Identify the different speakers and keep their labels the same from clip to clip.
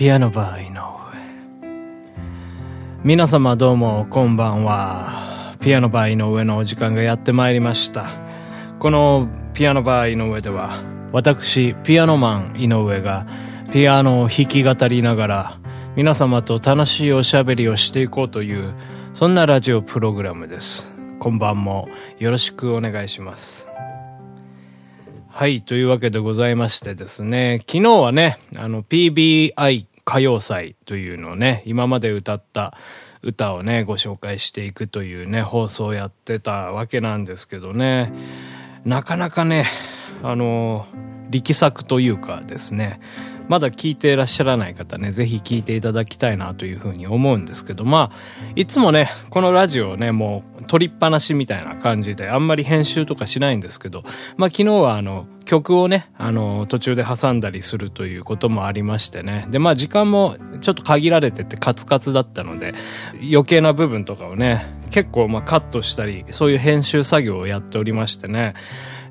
Speaker 1: ピアノバー井上。皆様どうもこんばんは。ピアノバー井上のお時間がやってまいりました。このピアノバー井上では私ピアノマン井上がピアノを弾き語りながら皆様と楽しいおしゃべりをしていこうというそんなラジオプログラムです。今晩もよろしくお願いします。はい、というわけでございましてですね、昨日はね、あの PBI 歌謡祭というのをね、今まで歌った歌をね、ご紹介していくというね、放送をやってたわけなんですけどね、なかなかね、あの、力作というかですね、まだ聞いていらっしゃらない方ね、ぜひ聞いていただきたいなというふうに思うんですけど、まあ、いつもね、このラジオをね、もう撮りっぱなしみたいな感じで、あんまり編集とかしないんですけど、まあ昨日はあの、曲をね、あの、途中で挟んだりするということもありましてね。で、まあ時間もちょっと限られててカツカツだったので、余計な部分とかをね、結構まあカットしたり、そういう編集作業をやっておりましてね。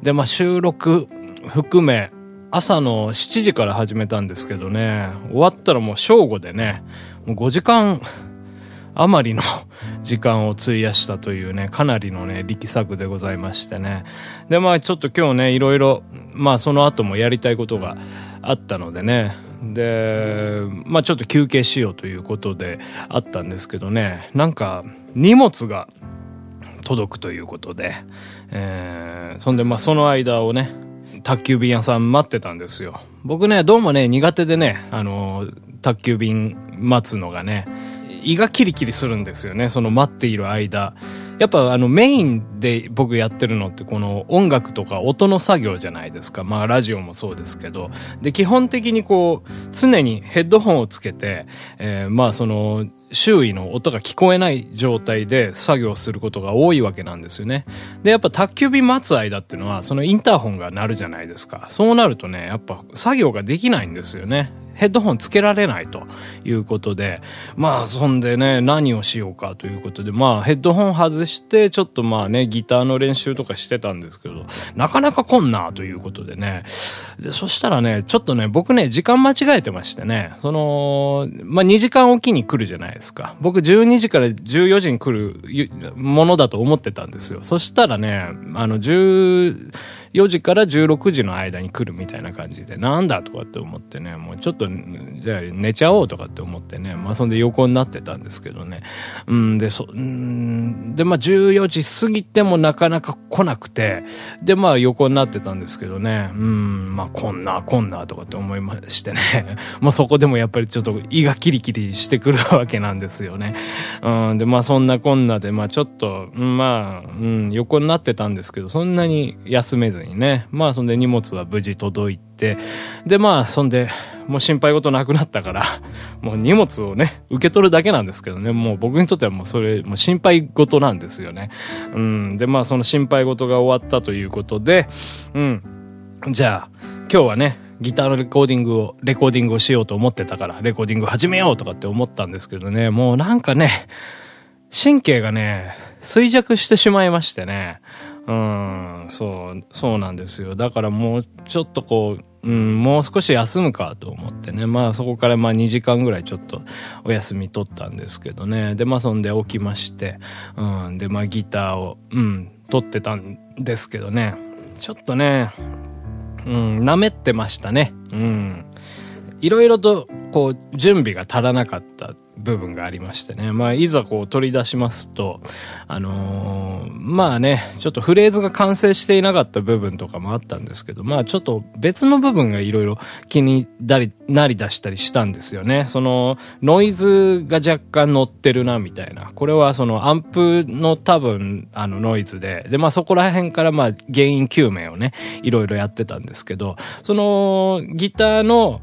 Speaker 1: で、まあ収録含め、朝の7時から始めたんですけどね、終わったらもう正午でね、もう5時間 余りの 時間を費やしたというね、かなりのね、力作でございましてね。で、まあちょっと今日ね、いろいろ、まあその後もやりたいことがあったのでね、で、まあちょっと休憩しようということであったんですけどね、なんか荷物が届くということで、えー、そんでまあその間をね、宅急便屋さん待ってたんですよ。僕ね、どうもね、苦手でね、あの、宅急便待つのがね、胃がキリキリするんですよね、その待っている間。やっぱあのメインで僕やってるのってこの音楽とか音の作業じゃないですか。まあラジオもそうですけど。で、基本的にこう、常にヘッドホンをつけて、えー、まあその、周囲の音が聞こえない状態で作業することが多いわけなんですよね。で、やっぱ宅急便待つ間っていうのは、そのインターホンが鳴るじゃないですか。そうなるとね、やっぱ作業ができないんですよね。ヘッドホンつけられないということで、まあ、そんでね、何をしようかということで、まあ、ヘッドホン外して、ちょっとまあね、ギターの練習とかしてたんですけど、なかなか来んなということでね。で、そしたらね、ちょっとね、僕ね、時間間違えてましてね、その、まあ2時間おきに来るじゃないですか。僕12時から14時に来るものだと思ってたんですよ。そしたらね、あの、10、4時から16時の間に来るみたいな感じで、なんだとかって思ってね、もうちょっと、じゃあ寝ちゃおうとかって思ってね、まあそんで横になってたんですけどね。うん、で、そ、うんで、まあ14時過ぎてもなかなか来なくて、で、まあ横になってたんですけどね、うん、まあこんな、こんなとかって思いましてね、まあそこでもやっぱりちょっと胃がキリキリしてくるわけなんですよね。うん、で、まあそんなこんなで、まあちょっと、まあ、うん、横になってたんですけど、そんなに休めずずにね。まあそんで荷物は無事届いて、でまあそんで、もう心配事なくなったから、もう荷物をね、受け取るだけなんですけどね、もう僕にとってはもうそれ、もう心配事なんですよね。うん。でまあその心配事が終わったということで、うん。じゃあ、今日はね、ギターのレコーディングを、レコーディングをしようと思ってたから、レコーディング始めようとかって思ったんですけどね、もうなんかね、神経がね、衰弱してしまいましてね、うん、そう、そうなんですよ。だからもうちょっとこう、うん、もう少し休むかと思ってね。まあそこからまあ2時間ぐらいちょっとお休み取ったんですけどね。で、まあそんで起きまして、うん、でまあギターを、うん、取ってたんですけどね。ちょっとね、うん、舐めってましたね。うん。いろいろとこう準備が足らなかった部分がありましてね。まあ、いざこう取り出しますと、あのー、まあね、ちょっとフレーズが完成していなかった部分とかもあったんですけど、まあちょっと別の部分がいろいろ気になり、なり出したりしたんですよね。その、ノイズが若干乗ってるな、みたいな。これはそのアンプの多分、あのノイズで、で、まあそこら辺からまあ原因究明をね、いろいろやってたんですけど、その、ギターの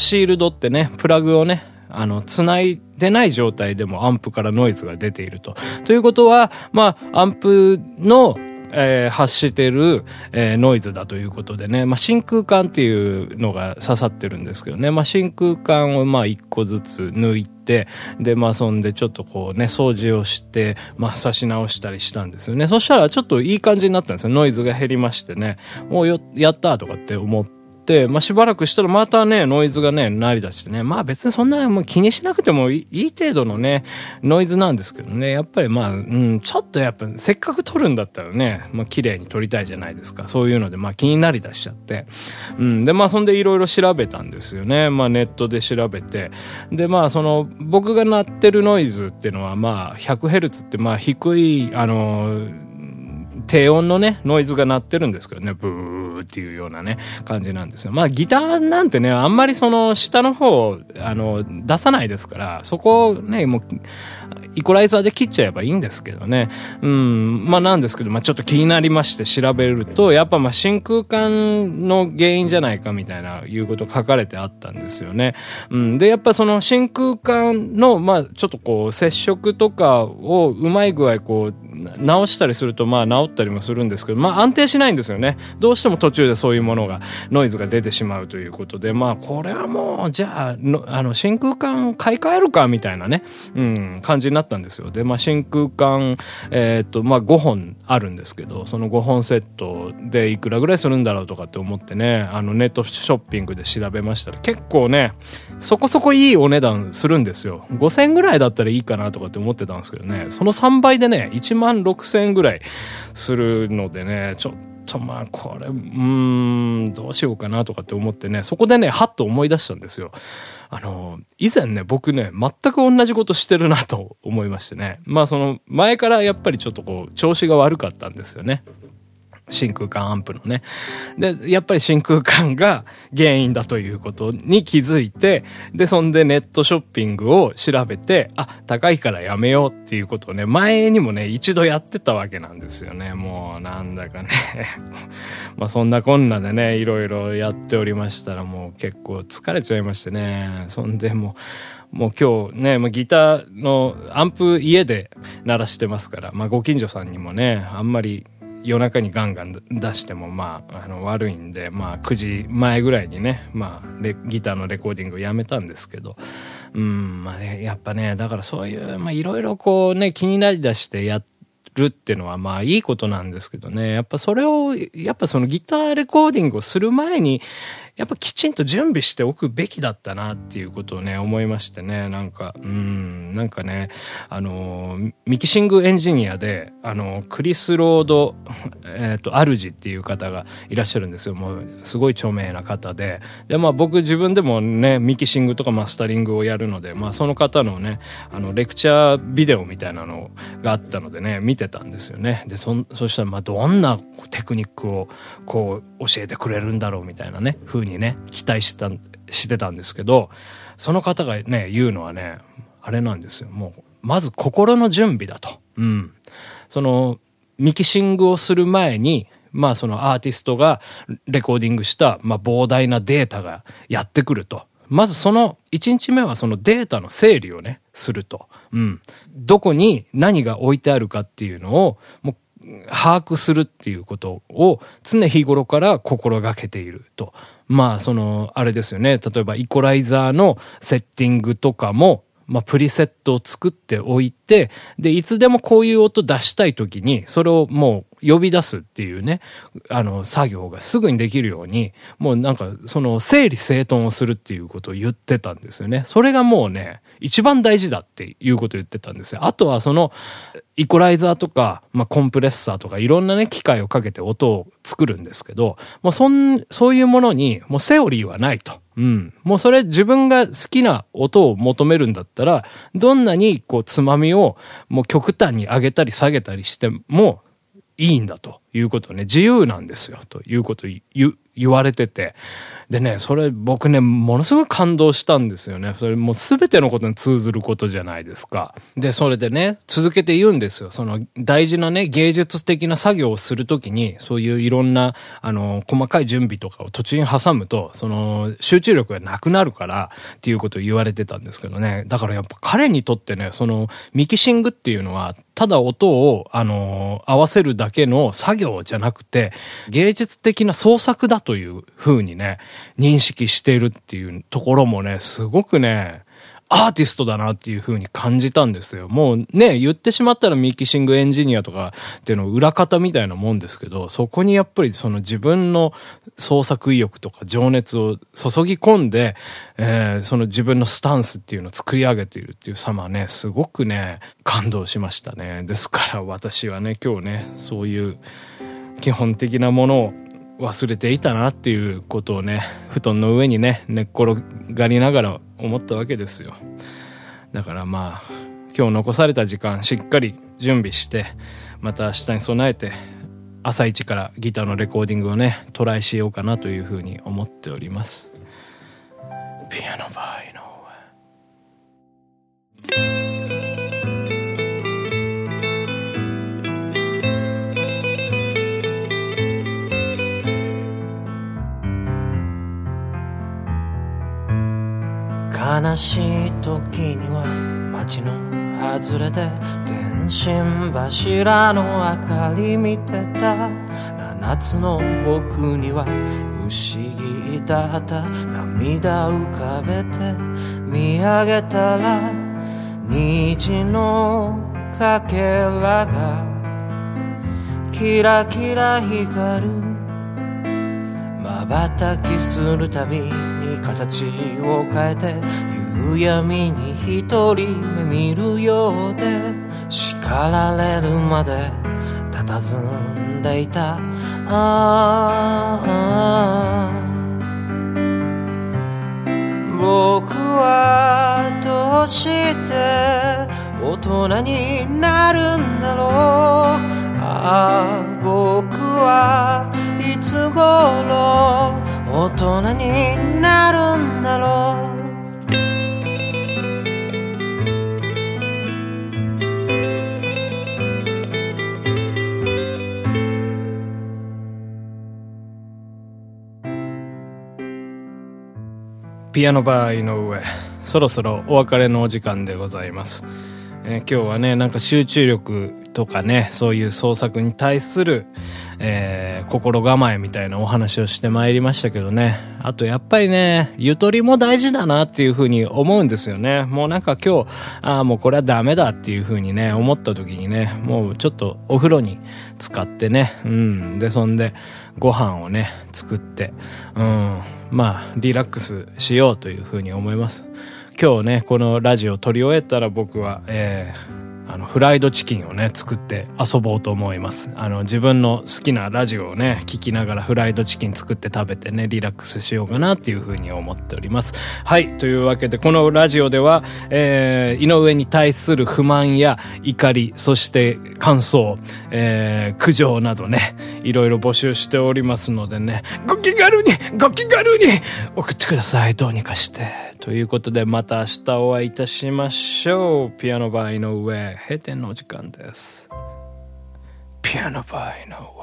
Speaker 1: シールドってね、プラグをね、あの、繋いでない状態でもアンプからノイズが出ていると。ということは、まあ、アンプの、えー、発してる、えー、ノイズだということでね、まあ、真空管っていうのが刺さってるんですけどね、まあ、真空管をまあ一個ずつ抜いて、で、まあ、そんでちょっとこうね、掃除をして、まあ、刺し直したりしたんですよね。そしたらちょっといい感じになったんですよ。ノイズが減りましてね、もう、やったとかって思って、、まあ、しばらくしたらまたね、ノイズがね、鳴り出してね、まあ別にそんなもう気にしなくてもいい程度のね、ノイズなんですけどね、やっぱりまあ、うん、ちょっとやっぱ、せっかく撮るんだったらね、まあ綺麗に撮りたいじゃないですか。そういうので、まあ気になり出しちゃって。うん、で、まあそんでいろいろ調べたんですよね。まあネットで調べて。で、まあその、僕が鳴ってるノイズっていうのは、まあ 100Hz ってまあ低い、あの、低音のね、ノイズが鳴ってるんですけどね、ブーっていうようなね、感じなんですよ。まあギターなんてね、あんまりその下の方、あの、出さないですから、そこをね、もう、イコライザーで切っちゃえばいいんですけどね。うん、まあなんですけど、まあちょっと気になりまして調べると、やっぱまあ真空管の原因じゃないかみたいな、いうこと書かれてあったんですよね。うん、で、やっぱその真空管の、まあちょっとこう、接触とかをうまい具合こう、直したりするとまあ直ったりもするんですけど、まあ安定しないんですよね。どうしても途中でそういうものが、ノイズが出てしまうということで、まあこれはもう、じゃあ、のあの、真空管買い替えるかみたいなね、うん、感じになったんですよ。で、まあ真空管、えー、っと、まあ5本あるんですけど、その5本セットでいくらぐらいするんだろうとかって思ってね、あのネットショッピングで調べましたら、結構ね、そこそこいいお値段するんですよ。5000ぐらいだったらいいかなとかって思ってたんですけどね、その3倍でね、1万万6000円ぐらいするのでね、ちょっとまあこれ、うーん、どうしようかなとかって思ってね、そこでね、はっと思い出したんですよ。あの、以前ね、僕ね、全く同じことしてるなと思いましてね。まあその、前からやっぱりちょっとこう、調子が悪かったんですよね。真空管アンプのね。で、やっぱり真空管が原因だということに気づいて、で、そんでネットショッピングを調べて、あ、高いからやめようっていうことをね、前にもね、一度やってたわけなんですよね。もう、なんだかね まあそんなこんなでね、いろいろやっておりましたら、もう結構疲れちゃいましてね。そんでもう、もう今日ね、まあ、ギターのアンプ家で鳴らしてますから、まあ、ご近所さんにもね、あんまり夜中にガンガン出してもまああの悪いんでまあ9時前ぐらいにねまあギターのレコーディングをやめたんですけどうんまあねやっぱねだからそういうまあいろいろこうね気になりだしてやるっていうのはまあいいことなんですけどねやっぱそれをやっぱそのギターレコーディングをする前にやっぱきちんと準備しておくべきだったなっていうことをね、思いましてね、なんか、うん、なんかね、あの、ミキシングエンジニアで、あの、クリス・ロード、えっ、ー、と、アルジっていう方がいらっしゃるんですよ。もう、すごい著名な方で。で、まあ僕自分でもね、ミキシングとかマスタリングをやるので、まあその方のね、あの、レクチャービデオみたいなのがあったのでね、見てたんですよね。で、そ、そしたら、まどんなテクニックを、こう、教えてくれるんだろうみたいなね、風ににね、期待してた、してたんですけど、その方がね、言うのはね、あれなんですよ。もう、まず心の準備だと。うん。その、ミキシングをする前に、まあそのアーティストがレコーディングした、まあ膨大なデータがやってくると。まずその1日目はそのデータの整理をね、すると。うん。どこに何が置いてあるかっていうのを、もう把握するっていうことを常日頃から心がけていると。まあ、その、あれですよね。例えば、イコライザーのセッティングとかも、まあ、プリセットを作っておいて、で、いつでもこういう音出したい時に、それをもう呼び出すっていうね、あの、作業がすぐにできるように、もうなんか、その、整理整頓をするっていうことを言ってたんですよね。それがもうね、一番大事だっていうことを言ってたんですよ。あとはその、イコライザーとか、まあ、コンプレッサーとかいろんなね、機械をかけて音を作るんですけど、もうそん、そういうものに、もうセオリーはないと。うん。もうそれ自分が好きな音を求めるんだったら、どんなにこうつまみをもう極端に上げたり下げたりしてもいいんだということね、自由なんですよ。ということを言言われてて、でね、それ僕ね、ものすごく感動したんですよね。それもう全てのことに通ずることじゃないですか。で、それでね、続けて言うんですよ。その大事なね、芸術的な作業をするときに、そういういろんな、あの、細かい準備とかを途中に挟むと、その、集中力がなくなるから、っていうことを言われてたんですけどね。だからやっぱ彼にとってね、その、ミキシングっていうのは、ただ音を、あの、合わせるだけの作業じゃなくて、芸術的な創作だとという風にね、認識しているっていうところもね、すごくね、アーティストだなっていう風に感じたんですよ。もうね、言ってしまったらミキシングエンジニアとかっていうの裏方みたいなもんですけど、そこにやっぱりその自分の創作意欲とか情熱を注ぎ込んで、えー、その自分のスタンスっていうのを作り上げているっていう様ね、すごくね、感動しましたね。ですから私はね、今日ね、そういう基本的なものを忘れていたなっていうことをね、布団の上にね、寝っ転がりながら思ったわけですよ。だからまあ、今日残された時間しっかり準備して、また明日に備えて、朝一からギターのレコーディングをね、トライしようかなというふうに思っております。ピアノバー悲しい時には街の外れで電信柱の明かり見てた。七つの僕には不思議だった。涙浮かべて見上げたら虹のかけらがキラキラ光る。瞬きするたびに形を変えて夕闇に一人目見るようで叱られるまで佇んでいた。ああ僕はどうして大人になるんだろう。ああ僕はつ頃大人になるんだろう。ピアノバー井上そろそろお別れのお時間でございます、えー、今日はねなんか集中力とかねそういう創作に対する、えー、心構えみたいなお話をしてまいりましたけどね。あとやっぱりねゆとりも大事だなっていうふうに思うんですよね。もうなんか今日ああもうこれはダメだっていうふうにね思った時にねもうちょっとお風呂に使ってね。うん。でそんでご飯をね作って。うん。まあ、リラックスしようというふうに思います。今日ね、このラジオ撮り終えたら僕は、えー、あの、フライドチキンをね、作って遊ぼうと思います。あの、自分の好きなラジオをね、聞きながらフライドチキン作って食べてね、リラックスしようかなっていうふうに思っております。はい。というわけで、このラジオでは、えー、井上に対する不満や怒り、そして感想、えー、苦情などね、いろいろ募集しておりますのでね、ご気軽に、ご気軽に送ってください。どうにかして。ということでまた明日お会いいたしましょう。ピアノバーの上、閉店のお時間です。ピアノバー井上。